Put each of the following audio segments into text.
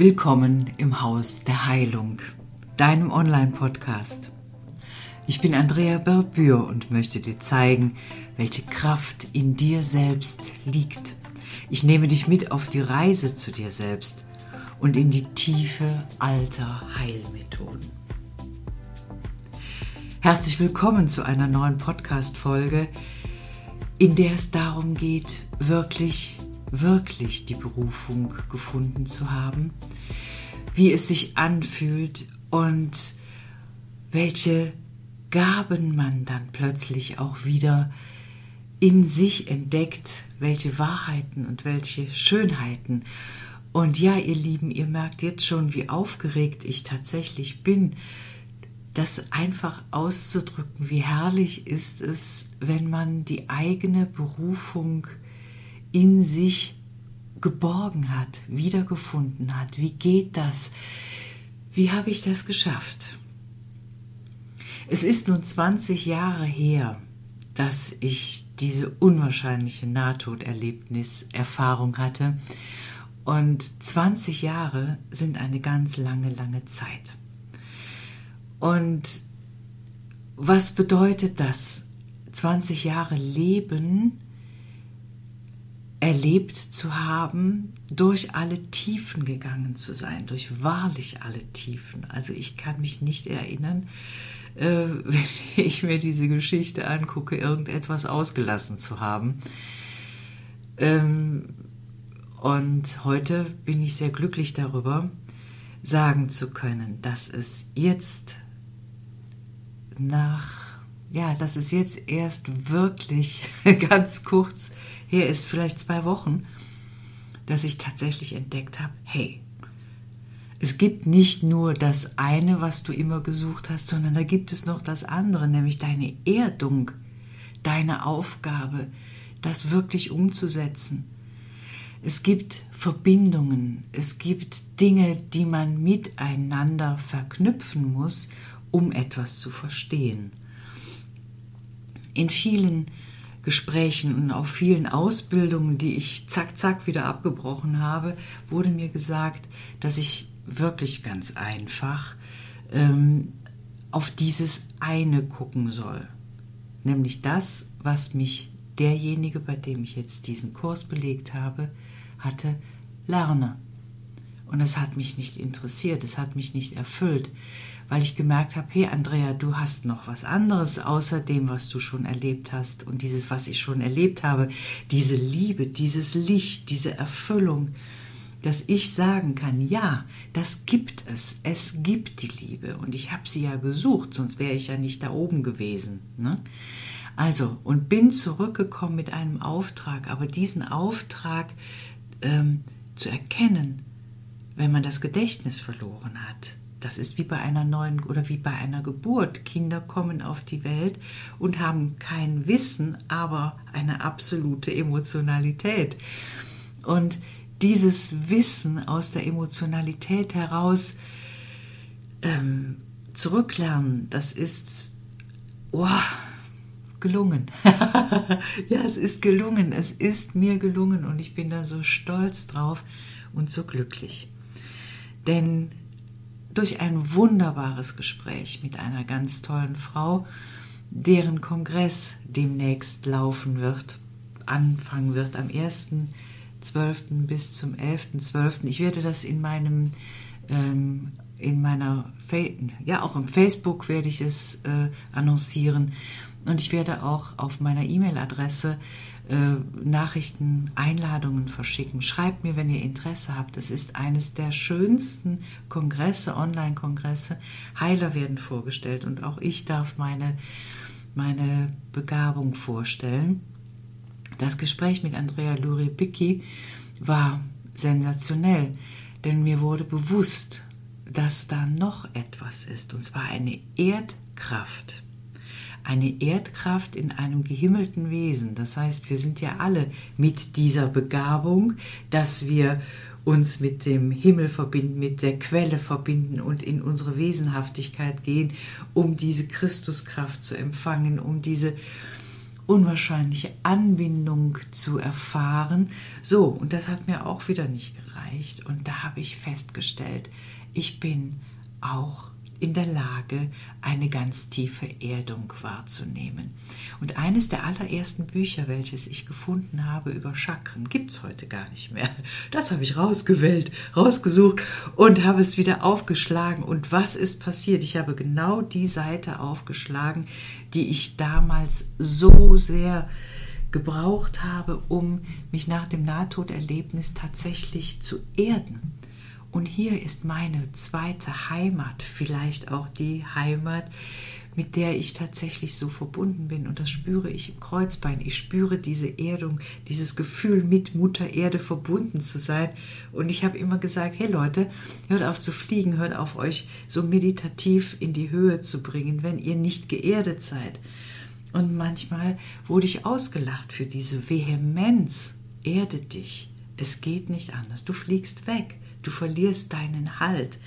Willkommen im Haus der Heilung, deinem Online-Podcast. Ich bin Andrea Berbür und möchte dir zeigen, welche Kraft in dir selbst liegt. Ich nehme dich mit auf die Reise zu dir selbst und in die Tiefe alter Heilmethoden. Herzlich willkommen zu einer neuen Podcast-Folge, in der es darum geht, wirklich wirklich die Berufung gefunden zu haben, wie es sich anfühlt und welche Gaben man dann plötzlich auch wieder in sich entdeckt, welche Wahrheiten und welche Schönheiten. Und ja, ihr Lieben, ihr merkt jetzt schon, wie aufgeregt ich tatsächlich bin, das einfach auszudrücken. Wie herrlich ist es, wenn man die eigene Berufung in sich geborgen hat, wiedergefunden hat. Wie geht das? Wie habe ich das geschafft? Es ist nun 20 Jahre her, dass ich diese unwahrscheinliche Nahtoderlebnis-Erfahrung hatte. Und 20 Jahre sind eine ganz lange, lange Zeit. Und was bedeutet das? 20 Jahre Leben erlebt zu haben, durch alle Tiefen gegangen zu sein, durch wahrlich alle Tiefen. Also ich kann mich nicht erinnern, äh, wenn ich mir diese Geschichte angucke, irgendetwas ausgelassen zu haben. Ähm, und heute bin ich sehr glücklich darüber, sagen zu können, dass es jetzt nach ja, dass es jetzt erst wirklich ganz kurz her ist, vielleicht zwei Wochen, dass ich tatsächlich entdeckt habe, hey, es gibt nicht nur das eine, was du immer gesucht hast, sondern da gibt es noch das andere, nämlich deine Erdung, deine Aufgabe, das wirklich umzusetzen. Es gibt Verbindungen, es gibt Dinge, die man miteinander verknüpfen muss, um etwas zu verstehen in vielen Gesprächen und auf vielen Ausbildungen, die ich zack, zack wieder abgebrochen habe, wurde mir gesagt, dass ich wirklich ganz einfach ähm, auf dieses eine gucken soll. Nämlich das, was mich derjenige, bei dem ich jetzt diesen Kurs belegt habe, hatte, lerne. Und es hat mich nicht interessiert, es hat mich nicht erfüllt weil ich gemerkt habe, hey Andrea, du hast noch was anderes außer dem, was du schon erlebt hast und dieses, was ich schon erlebt habe, diese Liebe, dieses Licht, diese Erfüllung, dass ich sagen kann, ja, das gibt es, es gibt die Liebe und ich habe sie ja gesucht, sonst wäre ich ja nicht da oben gewesen. Ne? Also, und bin zurückgekommen mit einem Auftrag, aber diesen Auftrag ähm, zu erkennen, wenn man das Gedächtnis verloren hat, das ist wie bei einer neuen oder wie bei einer Geburt. Kinder kommen auf die Welt und haben kein Wissen, aber eine absolute Emotionalität. Und dieses Wissen aus der Emotionalität heraus ähm, zurücklernen, das ist oh, gelungen. ja, es ist gelungen. Es ist mir gelungen und ich bin da so stolz drauf und so glücklich. Denn durch ein wunderbares Gespräch mit einer ganz tollen Frau, deren Kongress demnächst laufen wird, anfangen wird am 1.12. bis zum 11.12. Ich werde das in meinem ähm, in meiner ja auch im Facebook werde ich es äh, annoncieren und ich werde auch auf meiner E-Mail-Adresse äh, Nachrichten, Einladungen verschicken. Schreibt mir, wenn ihr Interesse habt. Es ist eines der schönsten Kongresse, Online-Kongresse. Heiler werden vorgestellt und auch ich darf meine, meine Begabung vorstellen. Das Gespräch mit Andrea Luribicki war sensationell, denn mir wurde bewusst, dass da noch etwas ist, und zwar eine Erdkraft eine Erdkraft in einem gehimmelten Wesen. Das heißt, wir sind ja alle mit dieser Begabung, dass wir uns mit dem Himmel verbinden, mit der Quelle verbinden und in unsere Wesenhaftigkeit gehen, um diese Christuskraft zu empfangen, um diese unwahrscheinliche Anbindung zu erfahren. So, und das hat mir auch wieder nicht gereicht. Und da habe ich festgestellt, ich bin auch in der Lage, eine ganz tiefe Erdung wahrzunehmen. Und eines der allerersten Bücher, welches ich gefunden habe über Chakren, gibt es heute gar nicht mehr. Das habe ich rausgewählt, rausgesucht und habe es wieder aufgeschlagen. Und was ist passiert? Ich habe genau die Seite aufgeschlagen, die ich damals so sehr gebraucht habe, um mich nach dem Nahtoderlebnis tatsächlich zu erden und hier ist meine zweite Heimat, vielleicht auch die Heimat, mit der ich tatsächlich so verbunden bin. Und das spüre ich im Kreuzbein. Ich spüre diese Erdung, dieses Gefühl, mit Mutter Erde verbunden zu sein. Und ich habe immer gesagt, hey Leute, hört auf zu fliegen, hört auf euch so meditativ in die Höhe zu bringen, wenn ihr nicht geerdet seid. Und manchmal wurde ich ausgelacht für diese Vehemenz. Erde dich. Es geht nicht anders. Du fliegst weg. Du verlierst deinen Halt.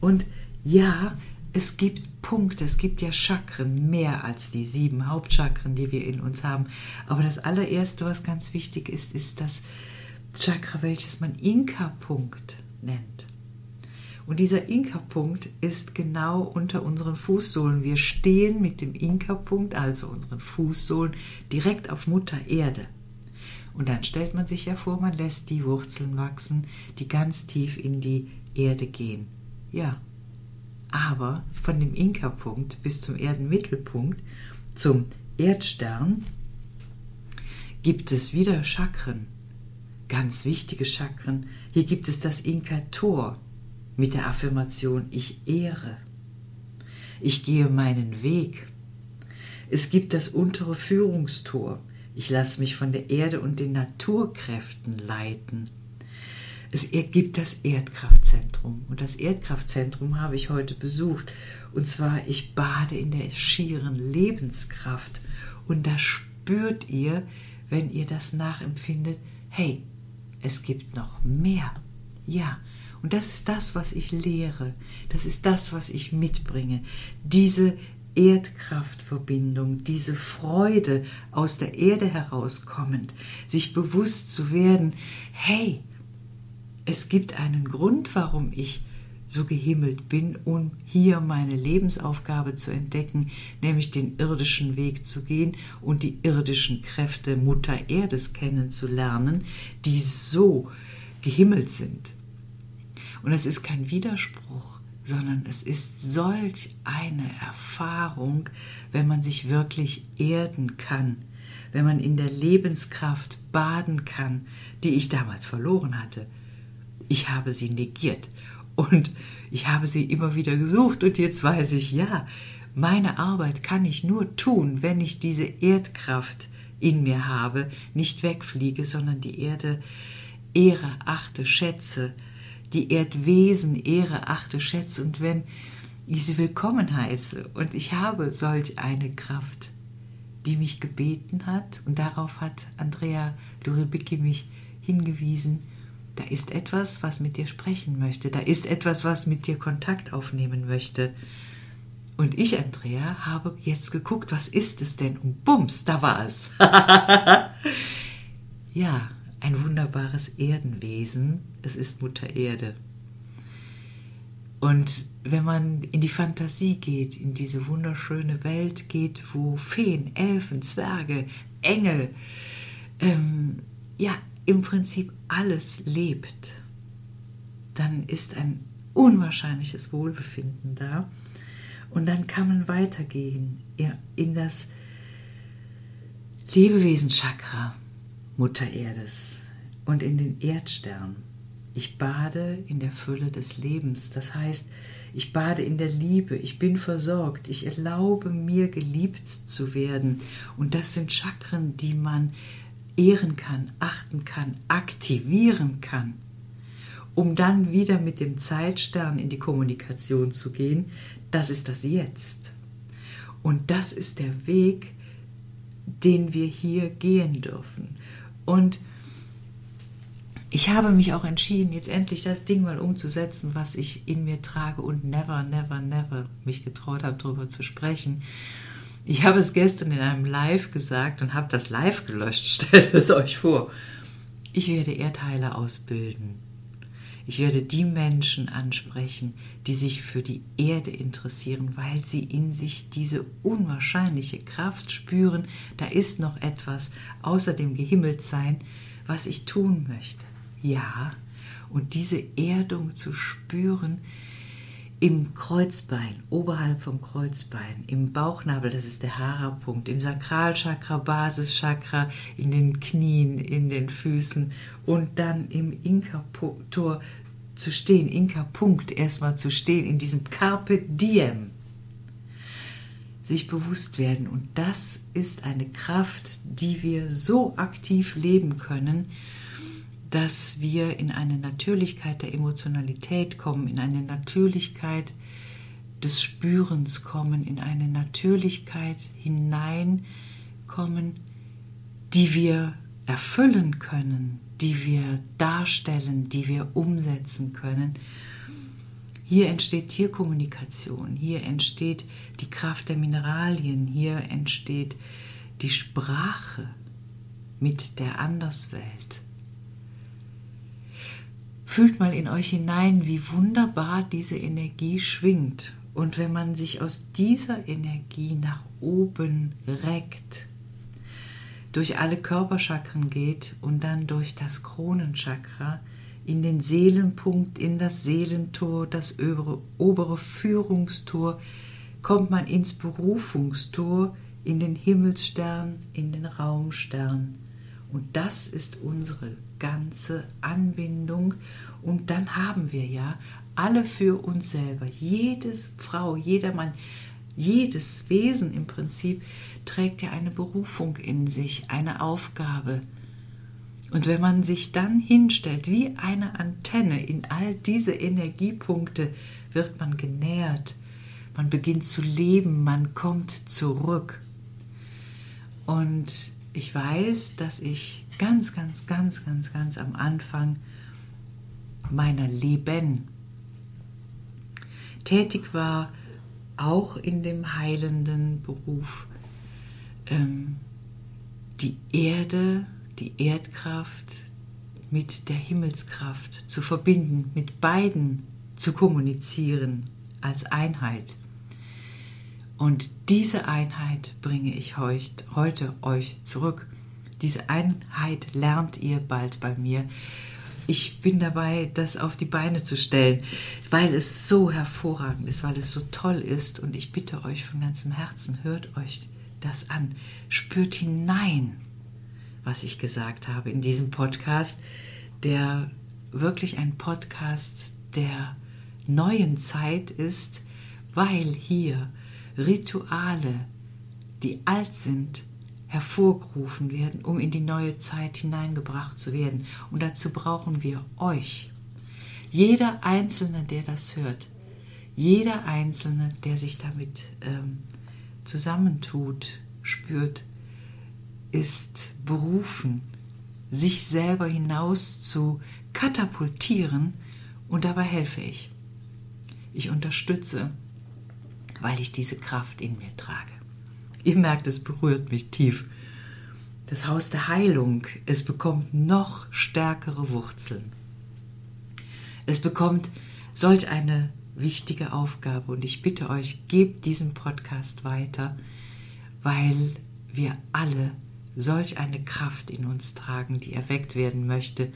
Und ja, es gibt Punkte, es gibt ja Chakren, mehr als die sieben Hauptchakren, die wir in uns haben. Aber das allererste, was ganz wichtig ist, ist das Chakra, welches man Inka-Punkt nennt. Und dieser Inka-Punkt ist genau unter unseren Fußsohlen. Wir stehen mit dem Inka-Punkt, also unseren Fußsohlen, direkt auf Mutter Erde. Und dann stellt man sich ja vor, man lässt die Wurzeln wachsen, die ganz tief in die Erde gehen. Ja, aber von dem Inka-Punkt bis zum Erdenmittelpunkt, zum Erdstern, gibt es wieder Chakren, ganz wichtige Chakren. Hier gibt es das Inka-Tor mit der Affirmation Ich ehre. Ich gehe meinen Weg. Es gibt das untere Führungstor ich lasse mich von der Erde und den Naturkräften leiten. Es gibt das Erdkraftzentrum und das Erdkraftzentrum habe ich heute besucht. Und zwar, ich bade in der schieren Lebenskraft und da spürt ihr, wenn ihr das nachempfindet, hey, es gibt noch mehr. Ja, und das ist das, was ich lehre. Das ist das, was ich mitbringe. Diese Erdkraftverbindung, diese Freude aus der Erde herauskommend, sich bewusst zu werden, hey, es gibt einen Grund, warum ich so gehimmelt bin, um hier meine Lebensaufgabe zu entdecken, nämlich den irdischen Weg zu gehen und die irdischen Kräfte Mutter Erdes kennenzulernen, die so gehimmelt sind. Und es ist kein Widerspruch sondern es ist solch eine Erfahrung, wenn man sich wirklich erden kann, wenn man in der Lebenskraft baden kann, die ich damals verloren hatte. Ich habe sie negiert und ich habe sie immer wieder gesucht und jetzt weiß ich, ja, meine Arbeit kann ich nur tun, wenn ich diese Erdkraft in mir habe, nicht wegfliege, sondern die Erde ehre, achte, schätze, die Erdwesen ehre, achte, schätze und wenn ich sie willkommen heiße und ich habe solch eine Kraft, die mich gebeten hat und darauf hat Andrea Luribicki mich hingewiesen, da ist etwas, was mit dir sprechen möchte, da ist etwas, was mit dir Kontakt aufnehmen möchte. Und ich, Andrea, habe jetzt geguckt, was ist es denn? Und bums, da war es. ja, ein wunderbares Erdenwesen. Es ist Mutter Erde. Und wenn man in die Fantasie geht, in diese wunderschöne Welt geht, wo Feen, Elfen, Zwerge, Engel, ähm, ja, im Prinzip alles lebt, dann ist ein unwahrscheinliches Wohlbefinden da. Und dann kann man weitergehen in das Lebewesen-Chakra, Mutter Erdes und in den Erdstern. Ich bade in der Fülle des Lebens, das heißt, ich bade in der Liebe, ich bin versorgt, ich erlaube mir geliebt zu werden. Und das sind Chakren, die man ehren kann, achten kann, aktivieren kann, um dann wieder mit dem Zeitstern in die Kommunikation zu gehen. Das ist das Jetzt. Und das ist der Weg, den wir hier gehen dürfen. Und ich habe mich auch entschieden, jetzt endlich das Ding mal umzusetzen, was ich in mir trage und never, never, never mich getraut habe, darüber zu sprechen. Ich habe es gestern in einem Live gesagt und habe das Live gelöscht. Stellt es euch vor. Ich werde Erdheiler ausbilden. Ich werde die Menschen ansprechen, die sich für die Erde interessieren, weil sie in sich diese unwahrscheinliche Kraft spüren. Da ist noch etwas außer dem Gehimmeltsein, was ich tun möchte. Ja, und diese Erdung zu spüren, im Kreuzbein, oberhalb vom Kreuzbein, im Bauchnabel, das ist der Hara-Punkt, im Sakralchakra, Basischakra, in den Knien, in den Füßen und dann im Inka-Tor zu stehen, Inka-Punkt erstmal zu stehen, in diesem Carpe Diem. Sich bewusst werden. Und das ist eine Kraft, die wir so aktiv leben können, dass wir in eine Natürlichkeit der Emotionalität kommen, in eine Natürlichkeit des Spürens kommen, in eine Natürlichkeit hineinkommen, die wir erfüllen können, die wir darstellen, die wir umsetzen können. Hier entsteht Tierkommunikation, hier entsteht die Kraft der Mineralien, hier entsteht die Sprache mit der Anderswelt. Fühlt mal in euch hinein, wie wunderbar diese Energie schwingt. Und wenn man sich aus dieser Energie nach oben reckt, durch alle Körperchakren geht und dann durch das Kronenchakra in den Seelenpunkt, in das Seelentor, das obere, obere Führungstor, kommt man ins Berufungstor, in den Himmelsstern, in den Raumstern. Und das ist unsere ganze Anbindung. Und dann haben wir ja alle für uns selber, jede Frau, jeder Mann, jedes Wesen im Prinzip trägt ja eine Berufung in sich, eine Aufgabe. Und wenn man sich dann hinstellt wie eine Antenne in all diese Energiepunkte, wird man genährt, man beginnt zu leben, man kommt zurück. Und ich weiß, dass ich ganz, ganz, ganz, ganz, ganz am Anfang meiner Leben tätig war, auch in dem heilenden Beruf, ähm, die Erde, die Erdkraft mit der Himmelskraft zu verbinden, mit beiden zu kommunizieren als Einheit. Und diese Einheit bringe ich heute euch zurück. Diese Einheit lernt ihr bald bei mir. Ich bin dabei, das auf die Beine zu stellen, weil es so hervorragend ist, weil es so toll ist. Und ich bitte euch von ganzem Herzen, hört euch das an. Spürt hinein, was ich gesagt habe in diesem Podcast, der wirklich ein Podcast der neuen Zeit ist, weil hier Rituale, die alt sind, hervorgerufen werden, um in die neue Zeit hineingebracht zu werden. Und dazu brauchen wir euch. Jeder Einzelne, der das hört, jeder Einzelne, der sich damit ähm, zusammentut, spürt, ist berufen, sich selber hinaus zu katapultieren und dabei helfe ich. Ich unterstütze weil ich diese Kraft in mir trage. Ihr merkt, es berührt mich tief. Das Haus der Heilung, es bekommt noch stärkere Wurzeln. Es bekommt solch eine wichtige Aufgabe und ich bitte euch, gebt diesen Podcast weiter, weil wir alle solch eine Kraft in uns tragen, die erweckt werden möchte.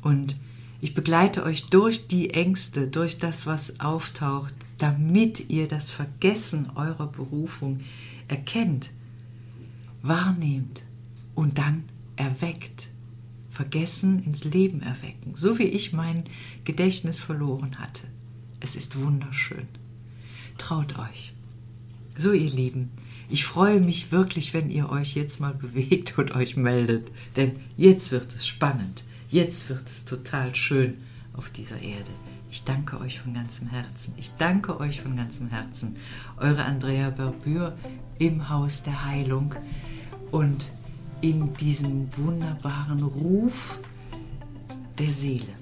Und ich begleite euch durch die Ängste, durch das, was auftaucht, damit ihr das Vergessen eurer Berufung erkennt, wahrnehmt und dann erweckt. Vergessen ins Leben erwecken, so wie ich mein Gedächtnis verloren hatte. Es ist wunderschön. Traut euch. So, ihr Lieben, ich freue mich wirklich, wenn ihr euch jetzt mal bewegt und euch meldet, denn jetzt wird es spannend, jetzt wird es total schön auf dieser Erde. Ich danke euch von ganzem Herzen. Ich danke euch von ganzem Herzen. Eure Andrea Berbür im Haus der Heilung und in diesem wunderbaren Ruf der Seele.